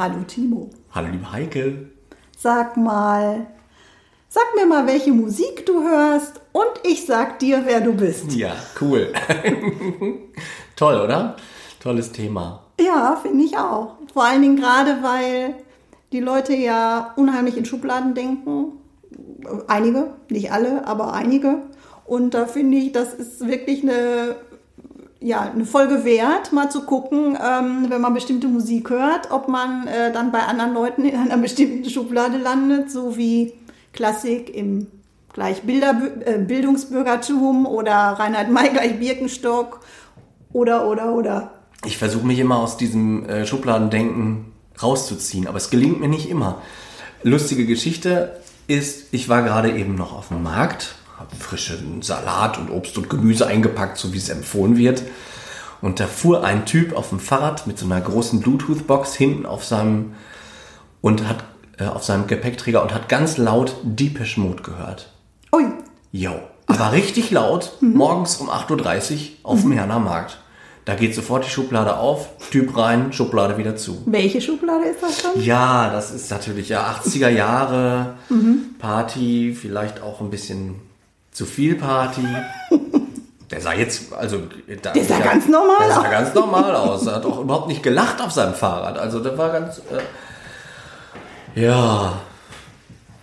Hallo Timo. Hallo liebe Heike. Sag mal, sag mir mal, welche Musik du hörst und ich sag dir, wer du bist. Ja, cool. Toll, oder? Tolles Thema. Ja, finde ich auch. Vor allen Dingen gerade, weil die Leute ja unheimlich in Schubladen denken. Einige, nicht alle, aber einige. Und da finde ich, das ist wirklich eine ja, eine Folge wert, mal zu gucken, ähm, wenn man bestimmte Musik hört, ob man äh, dann bei anderen Leuten in einer bestimmten Schublade landet, so wie Klassik im gleich Bilder, äh, Bildungsbürgertum oder Reinhard May gleich Birkenstock oder, oder, oder. Ich versuche mich immer aus diesem äh, Schubladendenken rauszuziehen, aber es gelingt mir nicht immer. Lustige Geschichte ist, ich war gerade eben noch auf dem Markt habe frischen Salat und Obst und Gemüse eingepackt, so wie es empfohlen wird. Und da fuhr ein Typ auf dem Fahrrad mit so einer großen Bluetooth-Box hinten auf seinem und hat äh, auf seinem Gepäckträger und hat ganz laut Deepish Mode gehört. Ui. Jo. Aber richtig laut, mhm. morgens um 8.30 Uhr auf dem mhm. Herner Markt. Da geht sofort die Schublade auf, Typ rein, Schublade wieder zu. Welche Schublade ist das dann? Ja, das ist natürlich ja 80er Jahre, mhm. Party, vielleicht auch ein bisschen zu viel Party. Der sah jetzt, also. Da, der sah der, ganz normal aus. Der sah ganz normal aus. Er hat auch überhaupt nicht gelacht auf seinem Fahrrad. Also, der war ganz. Äh, ja.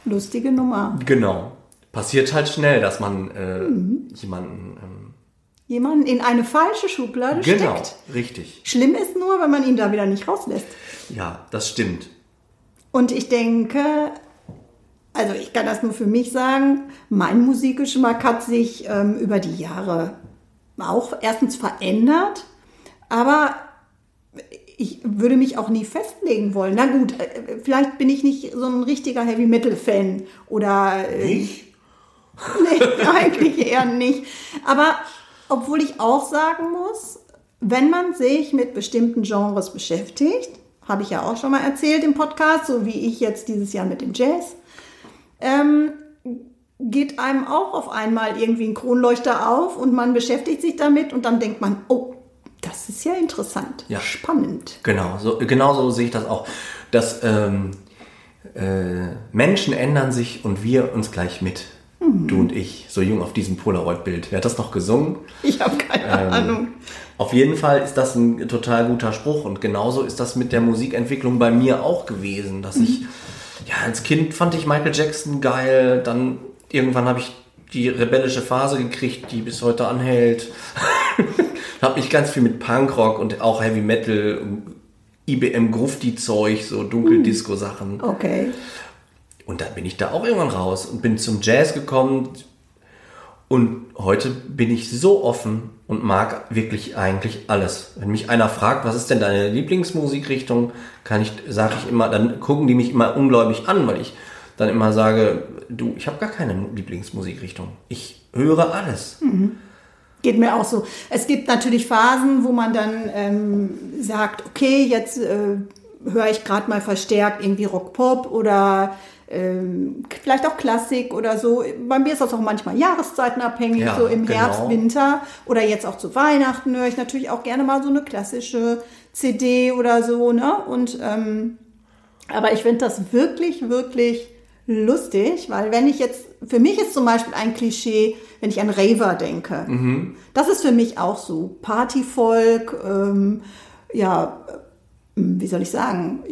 Lustige Nummer. Genau. Passiert halt schnell, dass man äh, mhm. jemanden. Ähm, jemanden in eine falsche Schublade genau, steckt. Genau, richtig. Schlimm ist nur, wenn man ihn da wieder nicht rauslässt. Ja, das stimmt. Und ich denke, also ich kann das nur für mich sagen, mein Musikgeschmack hat sich ähm, über die Jahre auch erstens verändert, aber ich würde mich auch nie festlegen wollen. Na gut, äh, vielleicht bin ich nicht so ein richtiger Heavy Metal Fan oder äh, nicht? nee, eigentlich eher nicht. Aber obwohl ich auch sagen muss, wenn man sich mit bestimmten Genres beschäftigt, habe ich ja auch schon mal erzählt im Podcast, so wie ich jetzt dieses Jahr mit dem Jazz, ähm, geht einem auch auf einmal irgendwie ein Kronleuchter auf und man beschäftigt sich damit und dann denkt man, oh, das ist ja interessant, ja. spannend. Genau, so, genau so sehe ich das auch. Dass ähm, äh, Menschen ändern sich und wir uns gleich mit. Mhm. Du und ich, so jung auf diesem Polaroid-Bild. Wer hat das noch gesungen? Ich habe keine ähm, Ahnung. Auf jeden Fall ist das ein total guter Spruch und genauso ist das mit der Musikentwicklung bei mir auch gewesen, dass mhm. ich ja, als Kind fand ich Michael Jackson geil. Dann irgendwann habe ich die rebellische Phase gekriegt, die bis heute anhält. habe mich ganz viel mit Punkrock und auch Heavy Metal, IBM Grufti Zeug, so Dunkeldisco Sachen. Okay. Und dann bin ich da auch irgendwann raus und bin zum Jazz gekommen. Und heute bin ich so offen und mag wirklich eigentlich alles. Wenn mich einer fragt, was ist denn deine Lieblingsmusikrichtung, kann ich, sage ich immer, dann gucken die mich immer ungläubig an, weil ich dann immer sage, du, ich habe gar keine Lieblingsmusikrichtung. Ich höre alles. Mhm. Geht mir auch so. Es gibt natürlich Phasen, wo man dann ähm, sagt, okay, jetzt äh, höre ich gerade mal verstärkt irgendwie Rock-Pop oder ähm, vielleicht auch Klassik oder so. Bei mir ist das auch manchmal jahreszeitenabhängig, ja, so im genau. Herbst, Winter oder jetzt auch zu Weihnachten höre ich natürlich auch gerne mal so eine klassische CD oder so, ne? Und ähm, aber ich finde das wirklich, wirklich lustig, weil wenn ich jetzt, für mich ist zum Beispiel ein Klischee, wenn ich an Raver denke. Mhm. Das ist für mich auch so. Partyvolk, ähm, ja, wie soll ich sagen,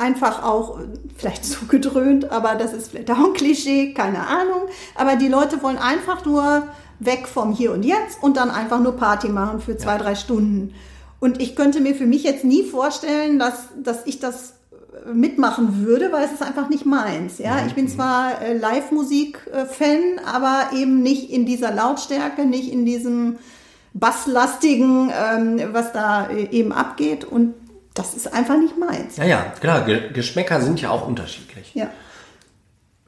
einfach auch vielleicht zugedröhnt, aber das ist vielleicht auch ein Klischee, keine Ahnung. Aber die Leute wollen einfach nur weg vom Hier und Jetzt und dann einfach nur Party machen für zwei, ja. drei Stunden. Und ich könnte mir für mich jetzt nie vorstellen, dass, dass ich das mitmachen würde, weil es ist einfach nicht meins. Ja, ich bin zwar äh, Live-Musik-Fan, aber eben nicht in dieser Lautstärke, nicht in diesem basslastigen, ähm, was da äh, eben abgeht. Und das ist einfach nicht meins. Ja, ja, klar, Ge Geschmäcker sind ja auch unterschiedlich. Ja.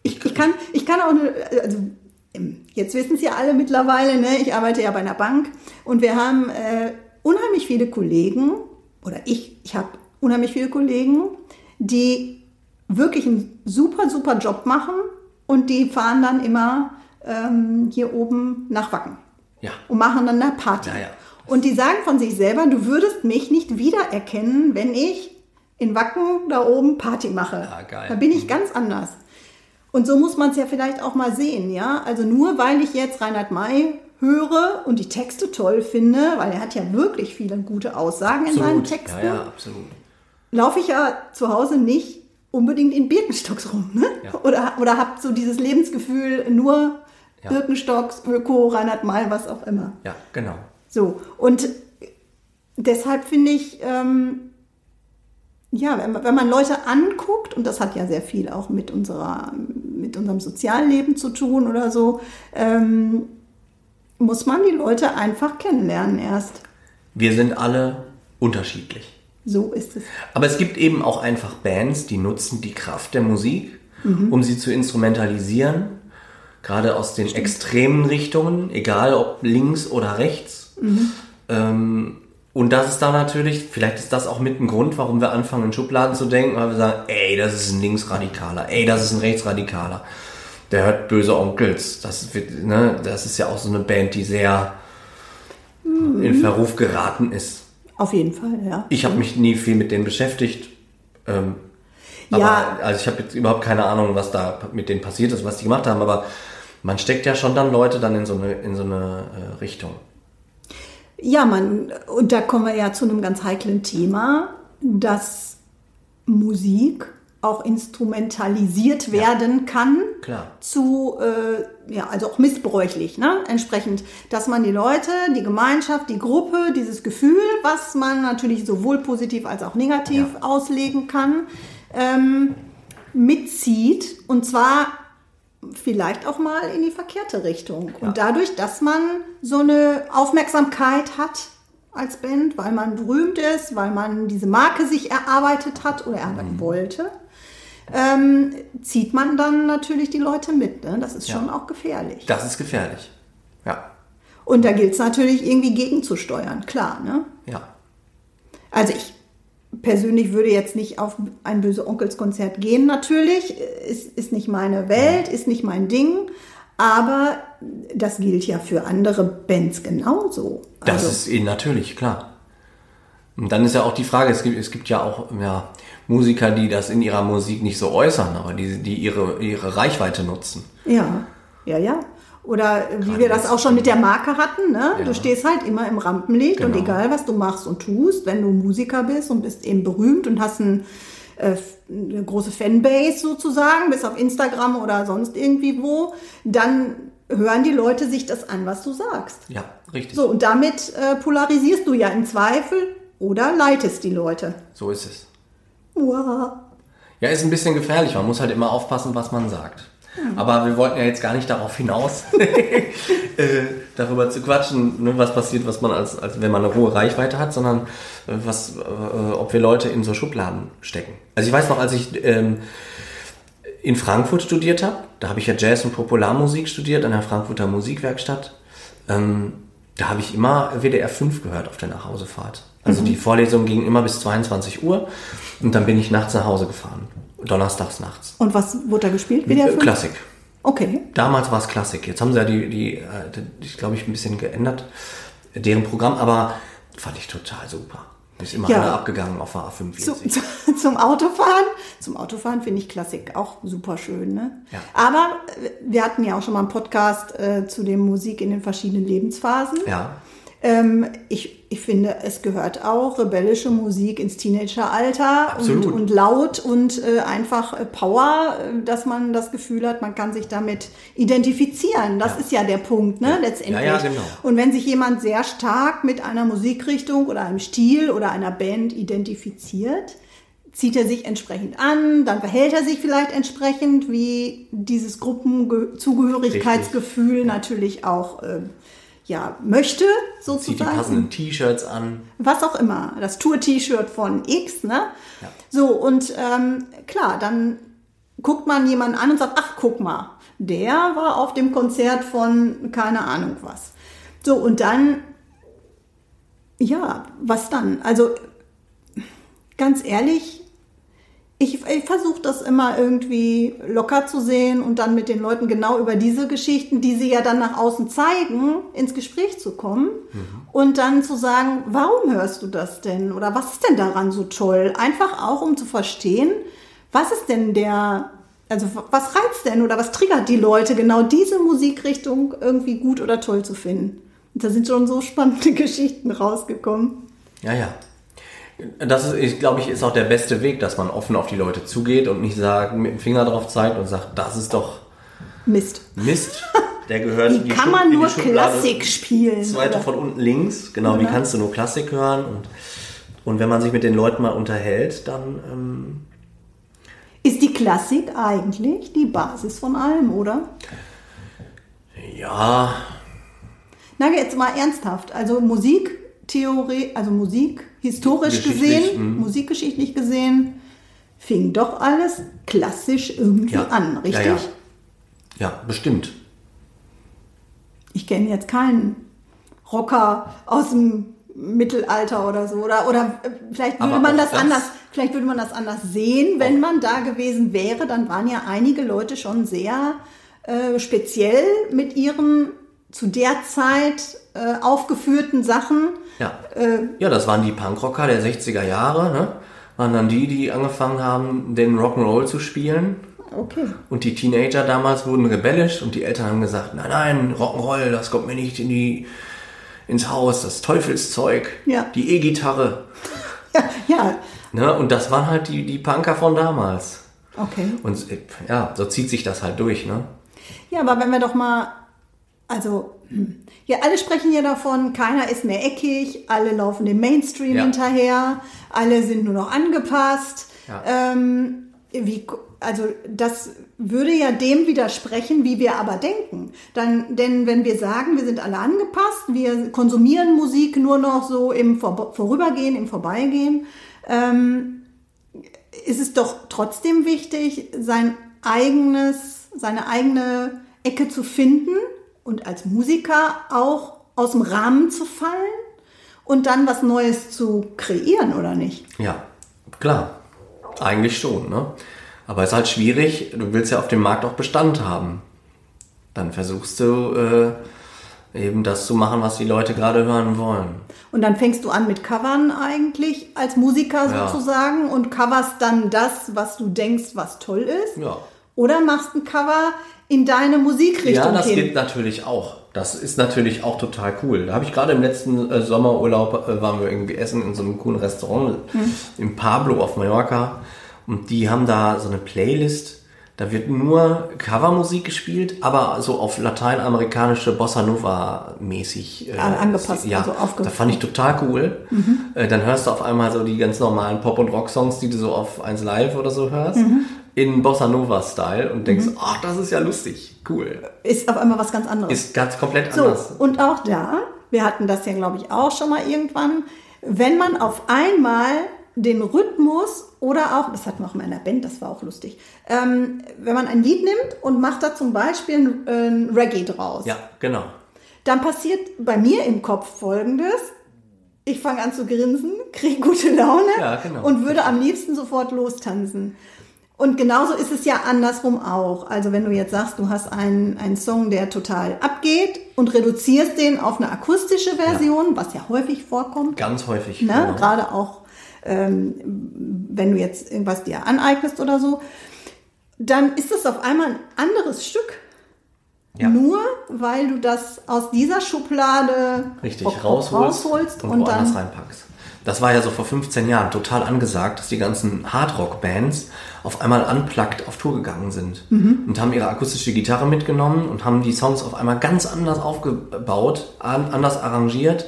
Ich, ich, kann, ich kann auch, eine, also jetzt wissen es ja alle mittlerweile, ne? ich arbeite ja bei einer Bank und wir haben äh, unheimlich viele Kollegen, oder ich, ich habe unheimlich viele Kollegen, die wirklich einen super, super Job machen und die fahren dann immer ähm, hier oben nach Wacken. Ja. Und machen dann eine Party. Ja, ja. Und die sagen von sich selber, du würdest mich nicht wiedererkennen, wenn ich in Wacken da oben Party mache. Ja, geil. Da bin ich ganz anders. Und so muss man es ja vielleicht auch mal sehen, ja. Also nur weil ich jetzt Reinhard May höre und die Texte toll finde, weil er hat ja wirklich viele gute Aussagen in seinen Texten, Ja, ja, absolut. laufe ich ja zu Hause nicht unbedingt in Birkenstocks rum, ne? Ja. Oder, oder habe so dieses Lebensgefühl, nur Ja. Birkenstocks, Öko, Reinhard May, was auch immer. Ja, genau. So, und deshalb finde ich, ähm, ja, wenn, man- wenn man Leute anguckt, und das hat ja sehr viel auch mit, unserer, mit unserem Sozialleben zu tun oder so, ähm, muss man die Leute einfach kennenlernen erst. Wir sind alle unterschiedlich. So ist es. Aber es gibt eben auch einfach Bands, die nutzen die Kraft der Musik, um sie zu instrumentalisieren. Gerade aus den extremen Richtungen, egal ob links oder rechts. Ähm, und das ist dann natürlich, vielleicht ist das auch mit ein Grund, warum wir anfangen in Schubladen zu denken, weil wir sagen, ey, das ist ein Linksradikaler, ey, das ist ein Rechtsradikaler. Der hört böse Onkels. Das, wird, ne, das ist ja auch so eine Band, die sehr in Verruf geraten ist. Auf jeden Fall, ja. Ich habe mich nie viel mit denen beschäftigt. Ähm, aber, Ja. Also ich habe jetzt überhaupt keine Ahnung, was da mit denen passiert ist, was die gemacht haben. Aber man steckt ja schon dann Leute dann in so eine, in so eine äh, Richtung. Ja, man, und da kommen wir ja zu einem ganz heiklen Thema, dass Musik auch instrumentalisiert werden kann Klar. zu, äh, ja, also auch missbräuchlich, ne? Entsprechend, dass man die Leute, die Gemeinschaft, die Gruppe, dieses Gefühl, was man natürlich sowohl positiv als auch negativ Ja. auslegen kann, ähm, mitzieht und zwar vielleicht auch mal in die verkehrte Richtung. Ja. Und dadurch, dass man so eine Aufmerksamkeit hat als Band, weil man berühmt ist, weil man diese Marke sich erarbeitet hat oder erarbeiten wollte, ähm, zieht man dann natürlich die Leute mit. Ne? Das ist Ja. schon auch gefährlich. Das ist gefährlich. Ja. Und da gilt es natürlich irgendwie gegenzusteuern, klar. Ne? Ja. Also ich persönlich würde jetzt nicht auf ein böse Onkels-Konzert gehen, natürlich. Ist, ist nicht meine Welt, ist nicht mein Ding. Aber das gilt ja für andere Bands genauso. Das Also, ist eh natürlich, klar. Und dann ist ja auch die Frage, es gibt, es gibt ja auch ja, Musiker, die das in ihrer Musik nicht so äußern, aber die, die ihre, ihre Reichweite nutzen. ja, ja, ja. Oder wie Gerade wir das auch schon mit der Marke hatten, ne? Ja. Du stehst halt immer im Rampenlicht und Genau. egal was du machst und tust, wenn du Musiker bist und bist eben berühmt und hast ein, äh, eine große Fanbase sozusagen, bis auf Instagram oder sonst irgendwie wo, dann hören die Leute sich das an, was du sagst. Ja, richtig. So, und damit äh, polarisierst du ja im Zweifel oder leitest die Leute. so ist es. Uah. Ja, ist ein bisschen gefährlich. Man muss halt immer aufpassen, was man sagt. Aber wir wollten ja jetzt gar nicht darauf hinaus, äh, darüber zu quatschen, ne, was passiert, was man als, als wenn man eine hohe Reichweite hat, sondern äh, was, äh, ob wir Leute in so Schubladen stecken. Also ich weiß noch, als ich ähm, in Frankfurt studiert habe, da habe ich ja Jazz und Popularmusik studiert an der Frankfurter Musikwerkstatt. Ähm, da habe ich immer WDR 5 gehört auf der Nachhausefahrt. Also die Vorlesung ging immer bis 22 Uhr und dann bin ich nachts nach Hause gefahren. Donnerstags nachts. Und was wurde da gespielt? WDR Äh, 5? Klassik. Okay. Damals war es Klassik. Jetzt haben sie ja die, die, äh, die ich glaube ich, ein bisschen geändert, deren Programm, aber fand ich total super. Ist immer Ja. alle abgegangen auf der A45. Zu, zu, zum Autofahren. Zum Autofahren finde ich Klassik auch super schön. Ne? Ja. Aber äh, wir hatten ja auch schon mal einen Podcast äh, zu dem Musik in den verschiedenen Lebensphasen. Ja, Ähm, ich, ich finde, es gehört auch rebellische Musik ins Teenageralter und, Absolut. und laut und äh, einfach äh, Power, äh, dass man das Gefühl hat, man kann sich damit identifizieren. Das Ja. ist ja der Punkt, ne, letztendlich. Ja, ja, genau. Und wenn sich jemand sehr stark mit einer Musikrichtung oder einem Stil oder einer Band identifiziert, zieht er sich entsprechend an, dann verhält er sich vielleicht entsprechend, wie dieses Gruppenzugehörigkeitsgefühl natürlich auch äh, ja möchte, Zieht die sozusagen. passenden T-Shirts an. Was auch immer. Das Tour-T-Shirt von X, ne? Ja. So, und ähm, klar, dann guckt man jemanden an und sagt, ach, guck mal, der war auf dem Konzert von keine Ahnung was. So, und dann, ja, was dann? Also, ganz ehrlich, ich, ich versuche das immer irgendwie locker zu sehen und dann mit den Leuten genau über diese Geschichten, die sie ja dann nach außen zeigen, ins Gespräch zu kommen und dann zu sagen, warum hörst du das denn oder was ist denn daran so toll? Einfach auch, um zu verstehen, was ist denn der, also was reizt denn oder was triggert die Leute, genau diese Musikrichtung irgendwie gut oder toll zu finden? Und da sind schon so spannende Geschichten rausgekommen. Ja, ja. Das ist, ich glaube ich, ist auch der beste Weg, dass man offen auf die Leute zugeht und nicht sagt, mit dem Finger drauf zeigt und sagt, das ist doch Mist. Mist. Der gehört Wie kann man nur. Klassik spielen? Zweite von unten links, genau, wie Oder? kannst du nur Klassik hören? Und, und wenn man sich mit den Leuten mal unterhält, dann ähm, Ist die Klassik eigentlich die Basis von allem, oder? ja, Na, jetzt mal ernsthaft. Also Musiktheorie, also Musik historisch gesehen, musikgeschichtlich gesehen, fing doch alles klassisch irgendwie ja. an, richtig? Ja, ja. ja bestimmt. Ich kenne jetzt keinen Rocker aus dem Mittelalter oder so. Oder, oder äh, vielleicht würde Aber man das, das- anders, vielleicht würde man das anders sehen, wenn man da gewesen wäre. Dann waren ja einige Leute schon sehr äh, speziell mit ihren zu der Zeit äh, aufgeführten Sachen. Ja. Äh, ja, das waren die Punkrocker der 60er Jahre, ne? Waren dann die, die angefangen haben, den Rock'n'Roll zu spielen. Okay. Und die Teenager damals wurden rebellisch und die Eltern haben gesagt, nein, nein, Rock'n'Roll, das kommt mir nicht in die, ins Haus, das Teufelszeug, Ja. die E-Gitarre. Ja, ja, Ne? Und das waren halt die, die Punker von damals. okay. Und ja, so zieht sich das halt durch, ne? Ja, aber wenn wir doch mal, also, ja, alle sprechen ja davon, keiner ist mehr eckig, alle laufen dem Mainstream Ja. hinterher, alle sind nur noch angepasst. Ja. Ähm, wie, also das würde ja dem widersprechen, wie wir aber denken. Dann, denn wenn wir sagen, wir sind alle angepasst, wir konsumieren Musik nur noch so im Vor Vorübergehen, im Vorbeigehen, ähm, ist es doch trotzdem wichtig, sein eigenes, seine eigene Ecke zu finden und als Musiker auch aus dem Rahmen zu fallen und dann was Neues zu kreieren, oder nicht? Ja, klar. Eigentlich schon, ne? Aber es ist halt schwierig, du willst ja auf dem Markt auch Bestand haben. Dann versuchst du äh, eben das zu machen, was die Leute gerade hören wollen. Und dann fängst du an mit Covern eigentlich als Musiker Ja. sozusagen und coverst dann das, was du denkst, was toll ist. Ja. Oder machst ein Cover in deine Musikrichtung Ja, das hin. geht natürlich auch. Das ist natürlich auch total cool. Da habe ich gerade im letzten äh, Sommerurlaub, äh, waren wir irgendwie essen in so einem coolen Restaurant im Pablo auf Mallorca. Und die haben da so eine Playlist. Da wird nur Covermusik gespielt, aber so auf lateinamerikanische Bossa Nova mäßig. Äh, An- angepasst, ja, also das fand ich total cool. Äh, dann hörst du auf einmal so die ganz normalen Pop- und Rock-Songs, die du so auf 1 Live oder so hörst, in Bossa Nova-Style und denkst, ach, das ist ja lustig, cool. Ist auf einmal was ganz anderes. Ist ganz komplett So, anders. und auch da, wir hatten das ja, glaube ich, auch schon mal irgendwann, wenn man auf einmal den Rhythmus oder auch, das hatten wir auch mal in der Band, das war auch lustig, ähm, wenn man ein Lied nimmt und macht da zum Beispiel ein, ein Reggae draus, Ja, genau. dann passiert bei mir im Kopf Folgendes. Ich fange an zu grinsen, kriege gute Laune Ja, genau. und würde am liebsten sofort lostanzen. Und genauso ist es ja andersrum auch. Also wenn du jetzt sagst, du hast einen, einen Song, der total abgeht und reduzierst den auf eine akustische Version, was ja häufig vorkommt, Ganz häufig. ne? genau. gerade auch ähm, wenn du jetzt irgendwas dir aneignest oder so, dann ist es auf einmal ein anderes Stück. Ja. Nur weil du das aus dieser Schublade Richtig, Rock rausholst, rausholst und, und, woanders dann reinpackst. Das war ja so vor 15 Jahren total angesagt, dass die ganzen Hardrock-Bands auf einmal unplugged auf Tour gegangen sind Mhm. und haben ihre akustische Gitarre mitgenommen und haben die Songs auf einmal ganz anders aufgebaut, an, anders arrangiert.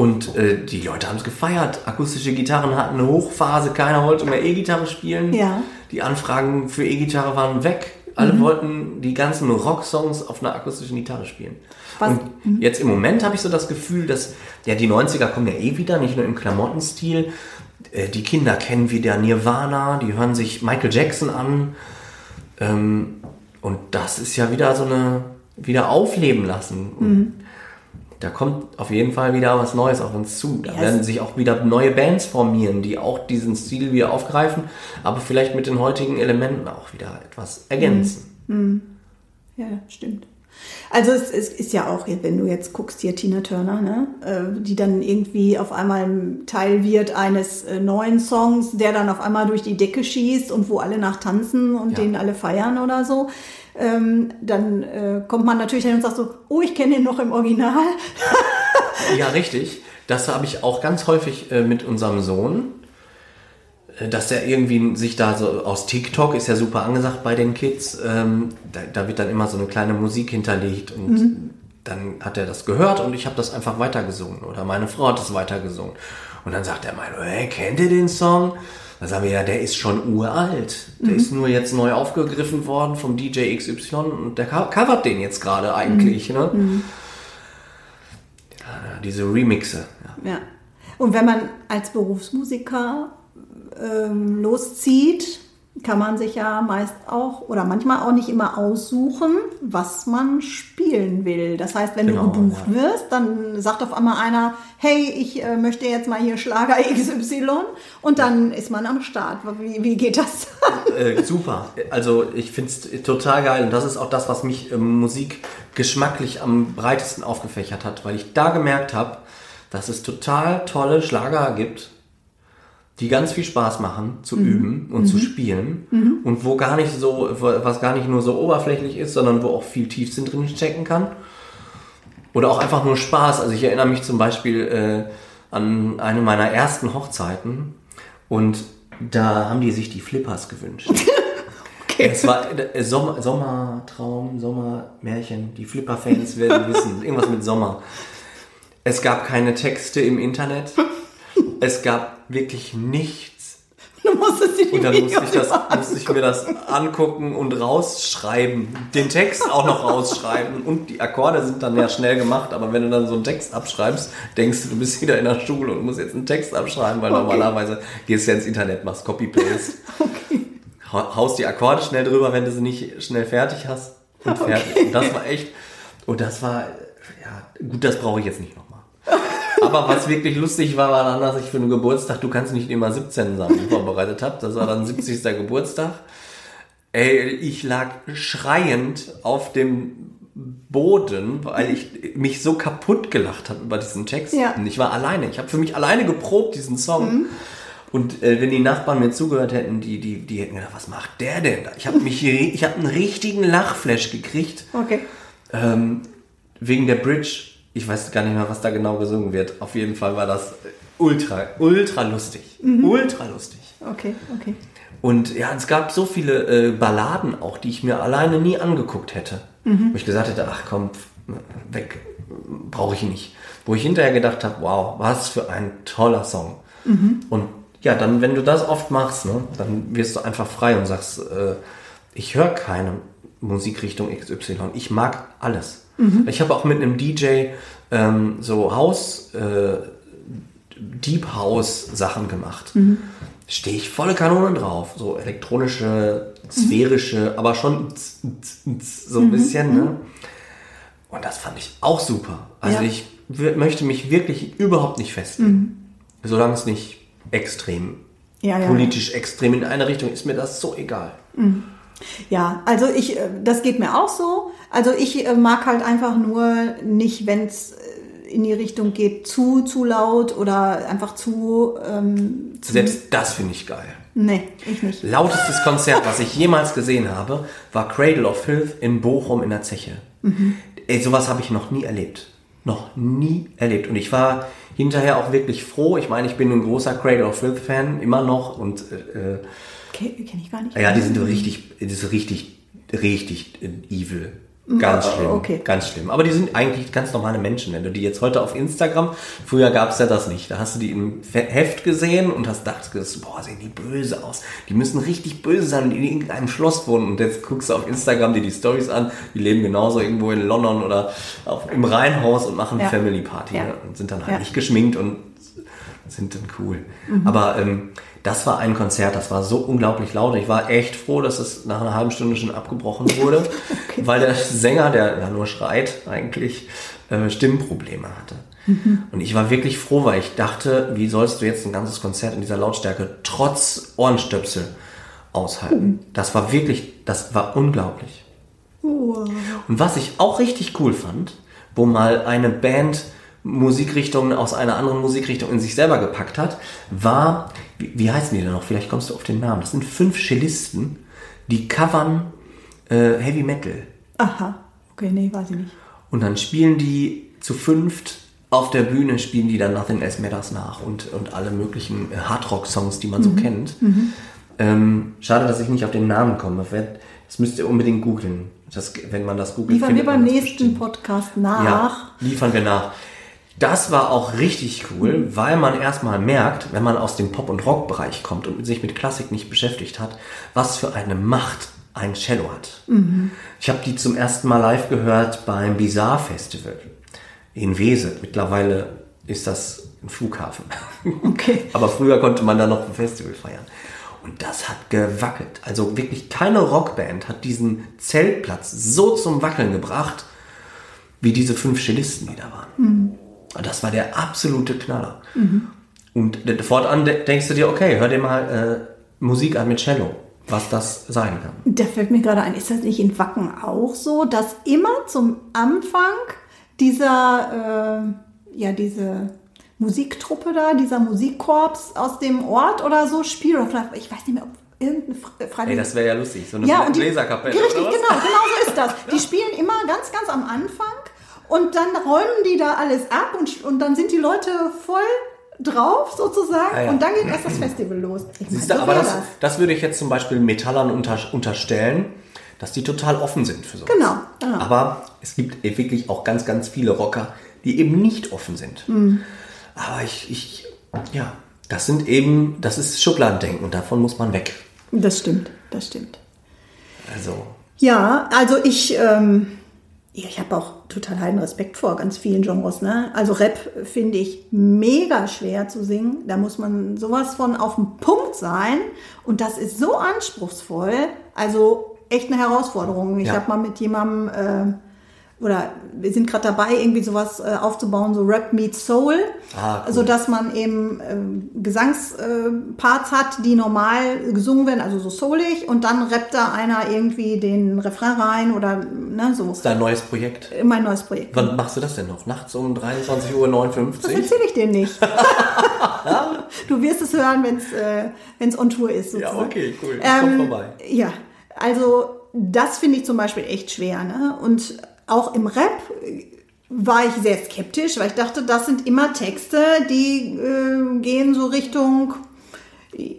Und äh, die Leute haben es gefeiert. Akustische Gitarren hatten eine Hochphase, keiner wollte mehr E-Gitarre spielen. Ja. Die Anfragen für E-Gitarre waren weg. Alle wollten die ganzen Rocksongs auf einer akustischen Gitarre spielen. Was- Und jetzt im Moment habe ich so das Gefühl, dass ja die 90er kommen ja eh wieder, nicht nur im Klamottenstil. Äh, Die Kinder kennen wieder Nirvana, die hören sich Michael Jackson an. Ähm, und das ist ja wieder so eine, wieder aufleben lassen. Mhm. Da kommt auf jeden Fall wieder was Neues auf uns zu. Da Ja, werden sich auch wieder neue Bands formieren, die auch diesen Stil wieder aufgreifen, aber vielleicht mit den heutigen Elementen auch wieder etwas ergänzen. Ja, stimmt. Also es, es ist ja auch, wenn du jetzt guckst hier Tina Turner, ne, äh, die dann irgendwie auf einmal ein Teil wird eines äh, neuen Songs, der dann auf einmal durch die Decke schießt und wo alle nachtanzen und Ja. den alle feiern oder so. Ähm, dann äh, kommt man natürlich hin und sagt so, oh, ich kenne den noch im Original. Ja, richtig. Das habe ich auch ganz häufig äh, mit unserem Sohn, äh, dass er irgendwie sich da so aus TikTok ist ja super angesagt bei den Kids. Ähm, da, da wird dann immer so eine kleine Musik hinterlegt und dann hat er das gehört und ich habe das einfach weitergesungen oder meine Frau hat es weitergesungen. Und dann sagt er mal, hey, kennt ihr den Song? Dann sagen wir, ja, der ist schon uralt. Der ist nur jetzt neu aufgegriffen worden vom DJ XY und der co- covert den jetzt gerade eigentlich. Ne? Ja, diese Remixe. Ja. Ja. Und wenn man als Berufsmusiker ähm, loszieht, kann man sich ja meist auch oder manchmal auch nicht immer aussuchen, was man spielen will. Das heißt, wenn Genau, du gebucht ja. wirst, dann sagt auf einmal einer, hey, ich äh, möchte jetzt mal hier Schlager XY und dann ist man am Start. Wie, wie geht das? Äh, super. Also ich finde es total geil und das ist auch das, was mich ähm, Musik geschmacklich am breitesten aufgefächert hat, weil ich da gemerkt habe, dass es total tolle Schlager gibt, die ganz viel Spaß machen zu üben und zu spielen und wo gar nicht so, was gar nicht nur so oberflächlich ist, sondern wo auch viel Tiefsinn drin stecken kann. Oder auch einfach nur Spaß. Also ich erinnere mich zum Beispiel äh, an eine meiner ersten Hochzeiten und da haben die sich die Flippers gewünscht. Es war äh, Sommer, Sommertraum, Sommermärchen. Die Flipper-Fans werden wissen. Irgendwas mit Sommer. Es gab keine Texte im Internet. Es gab wirklich nichts. Du musstest die Und dann musste ich, das, musste ich mir das angucken und rausschreiben. Den Text auch noch rausschreiben. Und die Akkorde sind dann ja schnell gemacht. Aber wenn du dann so einen Text abschreibst, denkst du, du bist wieder in der Schule und musst jetzt einen Text abschreiben, weil Okay. normalerweise gehst du ja ins Internet, machst Copy-Paste. Ha- haust die Akkorde schnell drüber, wenn du sie nicht schnell fertig hast. Und fertig. Und das war echt, und das war, ja, gut, das brauche ich jetzt nicht nochmal. Aber was wirklich lustig war, war dann, dass ich für einen Geburtstag, du kannst nicht immer 17 Sachen vorbereitet habe. Das war dann 70. Geburtstag. Ey, ich lag schreiend auf dem Boden, weil ich mich so kaputt gelacht habe über diesen Text. Ja. Und ich war alleine. Ich habe für mich alleine geprobt, diesen Song. Und äh, wenn die Nachbarn mir zugehört hätten, die, die, die hätten gedacht, was macht der denn da? Ich habe mich, ri- ich habe einen richtigen Lachflash gekriegt Okay. ähm, wegen der Bridge. Ich weiß gar nicht mehr, was da genau gesungen wird. Auf jeden Fall war das ultra, ultra lustig, ultra lustig. Okay, okay. Und ja, es gab so viele äh, Balladen auch, die ich mir alleine nie angeguckt hätte. Wo ich gesagt hätte, ach komm, weg, brauche ich nicht. Wo ich hinterher gedacht habe, wow, was für ein toller Song. Und ja, dann, wenn du das oft machst, ne, dann wirst du einfach frei und sagst, äh, ich höre keine Musikrichtung XY. Ich mag alles. Ich habe auch mit einem DJ ähm, so Haus, äh, Deep House Sachen gemacht. Stehe ich volle Kanone drauf. So elektronische, sphärische, aber schon z- z- z- so ein bisschen. Ne? Und das fand ich auch super. Also Ja. ich möchte mich wirklich überhaupt nicht festlegen. Solange es nicht extrem, Ja, ja. politisch extrem in eine Richtung ist, mir das so egal. Ja, also ich, äh, das geht mir auch so. Also ich äh, mag halt einfach nur nicht, wenn es in die Richtung geht, zu, zu laut oder einfach zu, ähm, zu Selbst das finde ich geil. nee, ich nicht. Lautestes Konzert, was ich jemals gesehen habe, war Cradle of Filth in Bochum in der Zeche. Ey, sowas habe ich noch nie erlebt. Noch nie erlebt. Und ich war hinterher auch wirklich froh. Ich meine, ich bin ein großer Cradle of Filth Fan, immer noch. Und äh, Kenne kenn ich gar nicht. ja, die sind richtig, die sind richtig, richtig evil. Ganz Oh, schlimm. okay. Ganz schlimm. Aber die sind eigentlich ganz normale Menschen. Wenn du die jetzt heute auf Instagram, früher gab es ja das nicht. Da hast du die im Heft gesehen und hast gedacht, boah, sehen die böse aus. Die müssen richtig böse sein und in irgendeinem Schloss wohnen. Und jetzt guckst du auf Instagram dir die Stories an. Die leben genauso irgendwo in London oder auf, im Rheinhaus und machen Ja. Family Party Ja. ne? und sind dann halt Ja. nicht geschminkt und sind dann cool. Aber ähm, das war ein Konzert, das war so unglaublich laut. Ich war echt froh, dass es nach einer halben Stunde schon abgebrochen wurde, weil der Sänger, der ja nur schreit, eigentlich äh, Stimmprobleme hatte. Und ich war wirklich froh, weil ich dachte, wie sollst du jetzt ein ganzes Konzert in dieser Lautstärke trotz Ohrenstöpsel aushalten? Das war wirklich, das war unglaublich. Und was ich auch richtig cool fand, wo mal eine Band Musikrichtungen aus einer anderen Musikrichtung in sich selber gepackt hat, war, wie, wie heißen die denn noch? Vielleicht kommst du auf den Namen. Das sind fünf Cellisten, die covern äh, Heavy Metal. Aha. Okay, nee, weiß ich nicht. Und dann spielen die zu fünft auf der Bühne, spielen die dann Nothing Else Matters nach und, und alle möglichen äh, Hardrock-Songs, die man so kennt. Ähm, schade, dass ich nicht auf den Namen komme. Das müsst ihr unbedingt googeln. Das, wenn man das googelt, Liefern wir beim nächsten bestimmt. Podcast nach. Ja, liefern wir nach. Das war auch richtig cool, weil man erstmal merkt, wenn man aus dem Pop- und Rock-Bereich kommt und sich mit Klassik nicht beschäftigt hat, was für eine Macht ein Cello hat. Ich habe die zum ersten Mal live gehört beim Bizarre Festival in Wese. Mittlerweile ist das ein Flughafen. Okay. Aber früher konnte man da noch ein Festival feiern. Und das hat gewackelt. Also wirklich keine Rockband hat diesen Zeltplatz so zum Wackeln gebracht, wie diese fünf Cellisten, die da waren. Und das war der absolute Knaller. Und de- fortan de- denkst du dir, okay, hör dir mal äh, Musik an mit Cello, was das sein kann. Da fällt mir gerade ein, ist das nicht in Wacken auch so, dass immer zum Anfang dieser, äh, ja, diese Musiktruppe da, dieser Musikkorps aus dem Ort oder so spielt? Oder ich weiß nicht mehr, ob irgendeine Fre- Freiwillige... Ey, das wäre ja lustig, so eine ja, und die, Bläserkapelle. Richtig, genau, genau so ist das. Die spielen immer ganz, ganz am Anfang und dann räumen die da alles ab und, und dann sind die Leute voll drauf sozusagen Ah, ja. und dann geht erst das Festival los. Ich meine, du, so aber wär das, das würde ich jetzt zum Beispiel Metallern unter, unterstellen, dass die total offen sind für sowas. Genau, genau. Aber es gibt wirklich auch ganz, ganz viele Rocker, die eben nicht offen sind. Mhm. Aber ich, ich, ja, das sind eben, das ist Schubladendenken und davon muss man weg. Das stimmt, das stimmt. Also, Ja, also ich, ähm, ja, ich habe auch total heiden Respekt vor ganz vielen Genres. Ne? Also Rap finde ich mega schwer zu singen. Da muss man sowas von auf dem Punkt sein. Und das ist so anspruchsvoll. Also echt eine Herausforderung. Ich Ja. habe mal mit jemandem, äh, oder wir sind gerade dabei, irgendwie sowas äh, aufzubauen, so Rap meets Soul. Ah, cool. So dass man eben ähm, Gesangsparts äh, hat, die normal gesungen werden, also so soulig, und dann rappt da einer irgendwie den Refrain rein oder ne, so. das ist dein neues Projekt. Mein neues Projekt. Wann machst du das denn noch? Nachts um 23.59 Uhr? Das erzähle ich dir nicht. du wirst es hören, wenn es äh, wenn's on Tour ist. Ja, sozusagen. okay, cool. Ich Ähm, komm vorbei. Ja, also das finde ich zum Beispiel echt schwer. Ne? Und auch im Rap äh, war ich sehr skeptisch, weil ich dachte, das sind immer Texte, die äh, gehen so Richtung, äh,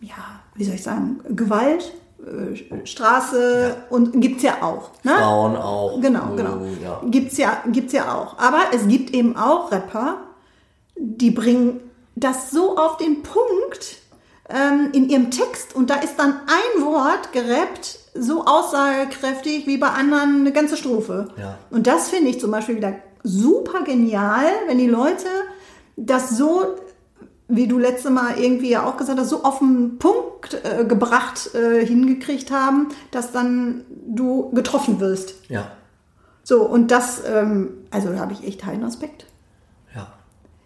ja, wie soll ich sagen, Gewalt, äh, Straße und gibt's ja auch. Ne? Frauen auch. Genau, Oh, genau. Ja. Gibt's ja, gibt's ja auch. Aber es gibt eben auch Rapper, die bringen das so auf den Punkt ähm, in ihrem Text und da ist dann ein Wort gerappt, so aussagekräftig wie bei anderen eine ganze Strophe. Ja. Und das finde ich zum Beispiel wieder super genial, wenn die Leute das so, wie du letzte Mal irgendwie ja auch gesagt hast, so auf den Punkt äh, gebracht äh, hingekriegt haben, dass dann du getroffen wirst. Ja. So, und das, ähm, also da habe ich echt heiden Respekt.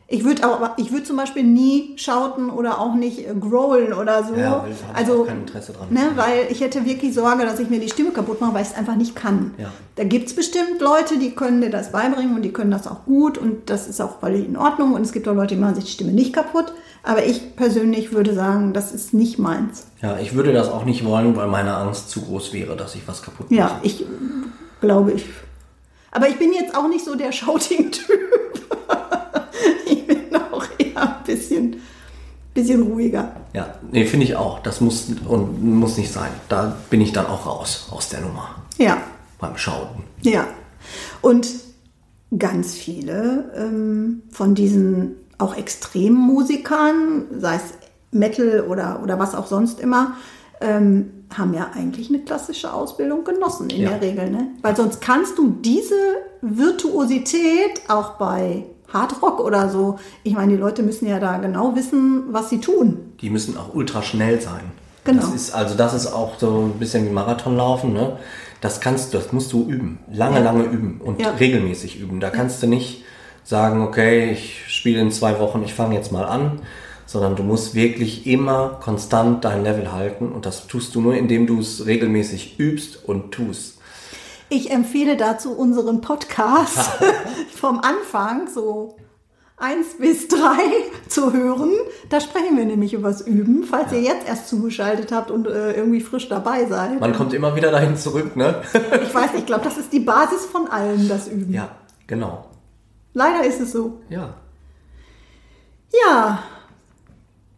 Ich würde aber, ich würde zum Beispiel nie schauten oder auch nicht äh, growlen oder so. Ja, ich also, kein Interesse dran. Ne, weil ich hätte wirklich Sorge, dass ich mir die Stimme kaputt mache, weil ich es einfach nicht kann. Ja. Da gibt es bestimmt Leute, die können dir das beibringen und die können das auch gut und das ist auch völlig in Ordnung. Und es gibt auch Leute, die machen sich die Stimme nicht kaputt. Aber ich persönlich würde sagen, das ist nicht meins. Ja, ich würde das auch nicht wollen, weil meine Angst zu groß wäre, dass ich was kaputt mache. Ja, ich glaube ich. Aber ich bin jetzt auch nicht so der Shouting-Typ. ich bin auch eher ein bisschen, bisschen ruhiger. Ja, nee, finde ich auch. Das muss und muss nicht sein. Da bin ich dann auch raus aus der Nummer. Ja, beim Schauten. Ja. Und ganz viele ähm, von diesen auch extremen Musikern, sei es Metal oder, oder was auch sonst immer, ähm, haben ja eigentlich eine klassische Ausbildung genossen in Ja. der Regel. Ne? Weil sonst kannst du diese Virtuosität auch bei Hardrock oder so, ich meine, die Leute müssen ja da genau wissen, was sie tun. Die müssen auch ultra schnell sein. Genau. Das ist, also das ist auch so ein bisschen wie Marathonlaufen, ne? Das kannst du, das musst du üben. Lange, Ja. lange üben und Ja. regelmäßig üben. Da kannst du nicht sagen, okay, ich spiele in zwei Wochen, ich fange jetzt mal an, sondern du musst wirklich immer konstant dein Level halten und das tust du nur, indem du es regelmäßig übst und tust. Ich empfehle dazu unseren Podcast vom Anfang, so eins bis drei zu hören. Da sprechen wir nämlich übers Üben, falls ihr jetzt erst zugeschaltet habt und äh, irgendwie frisch dabei seid. Man kommt immer wieder dahin zurück, ne? Ich weiß, ich glaube, das ist die Basis von allem, das Üben. ja, genau. Leider ist es so. Ja. Ja,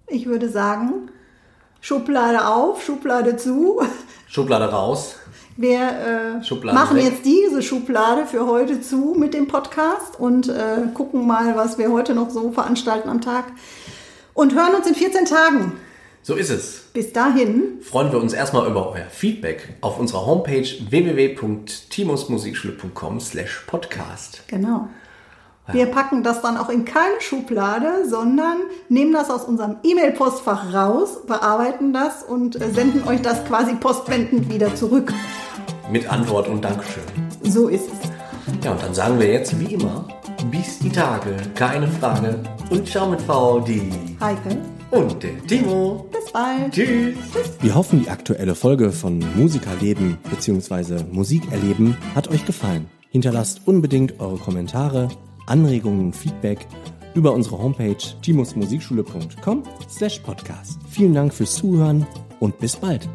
ich würde sagen, Schublade auf, Schublade zu. Schublade raus. Wir äh, machen weg. jetzt diese Schublade für heute zu mit dem Podcast und äh, gucken mal, was wir heute noch so veranstalten am Tag. Und hören uns in 14 Tagen. So ist es. Bis dahin, freuen wir uns erstmal über euer Feedback auf unserer Homepage www.timusmusikschule.com slash podcast. genau. Wir packen das dann auch in keine Schublade, sondern nehmen das aus unserem E-Mail-Postfach raus, bearbeiten das und äh, senden euch das quasi postwendend wieder zurück. Mit Antwort und Dankeschön. So ist es. Ja, und dann sagen wir jetzt wie immer, bis die Tage, keine Frage. Und ciao mit V, die Heike, und der Timo. bis bald. Tschüss. Wir hoffen, die aktuelle Folge von Musikerleben bzw. Musikerleben hat euch gefallen. Hinterlasst unbedingt eure Kommentare, Anregungen und Feedback über unsere Homepage timusmusikschule.com slash podcast. Vielen Dank fürs Zuhören und bis bald.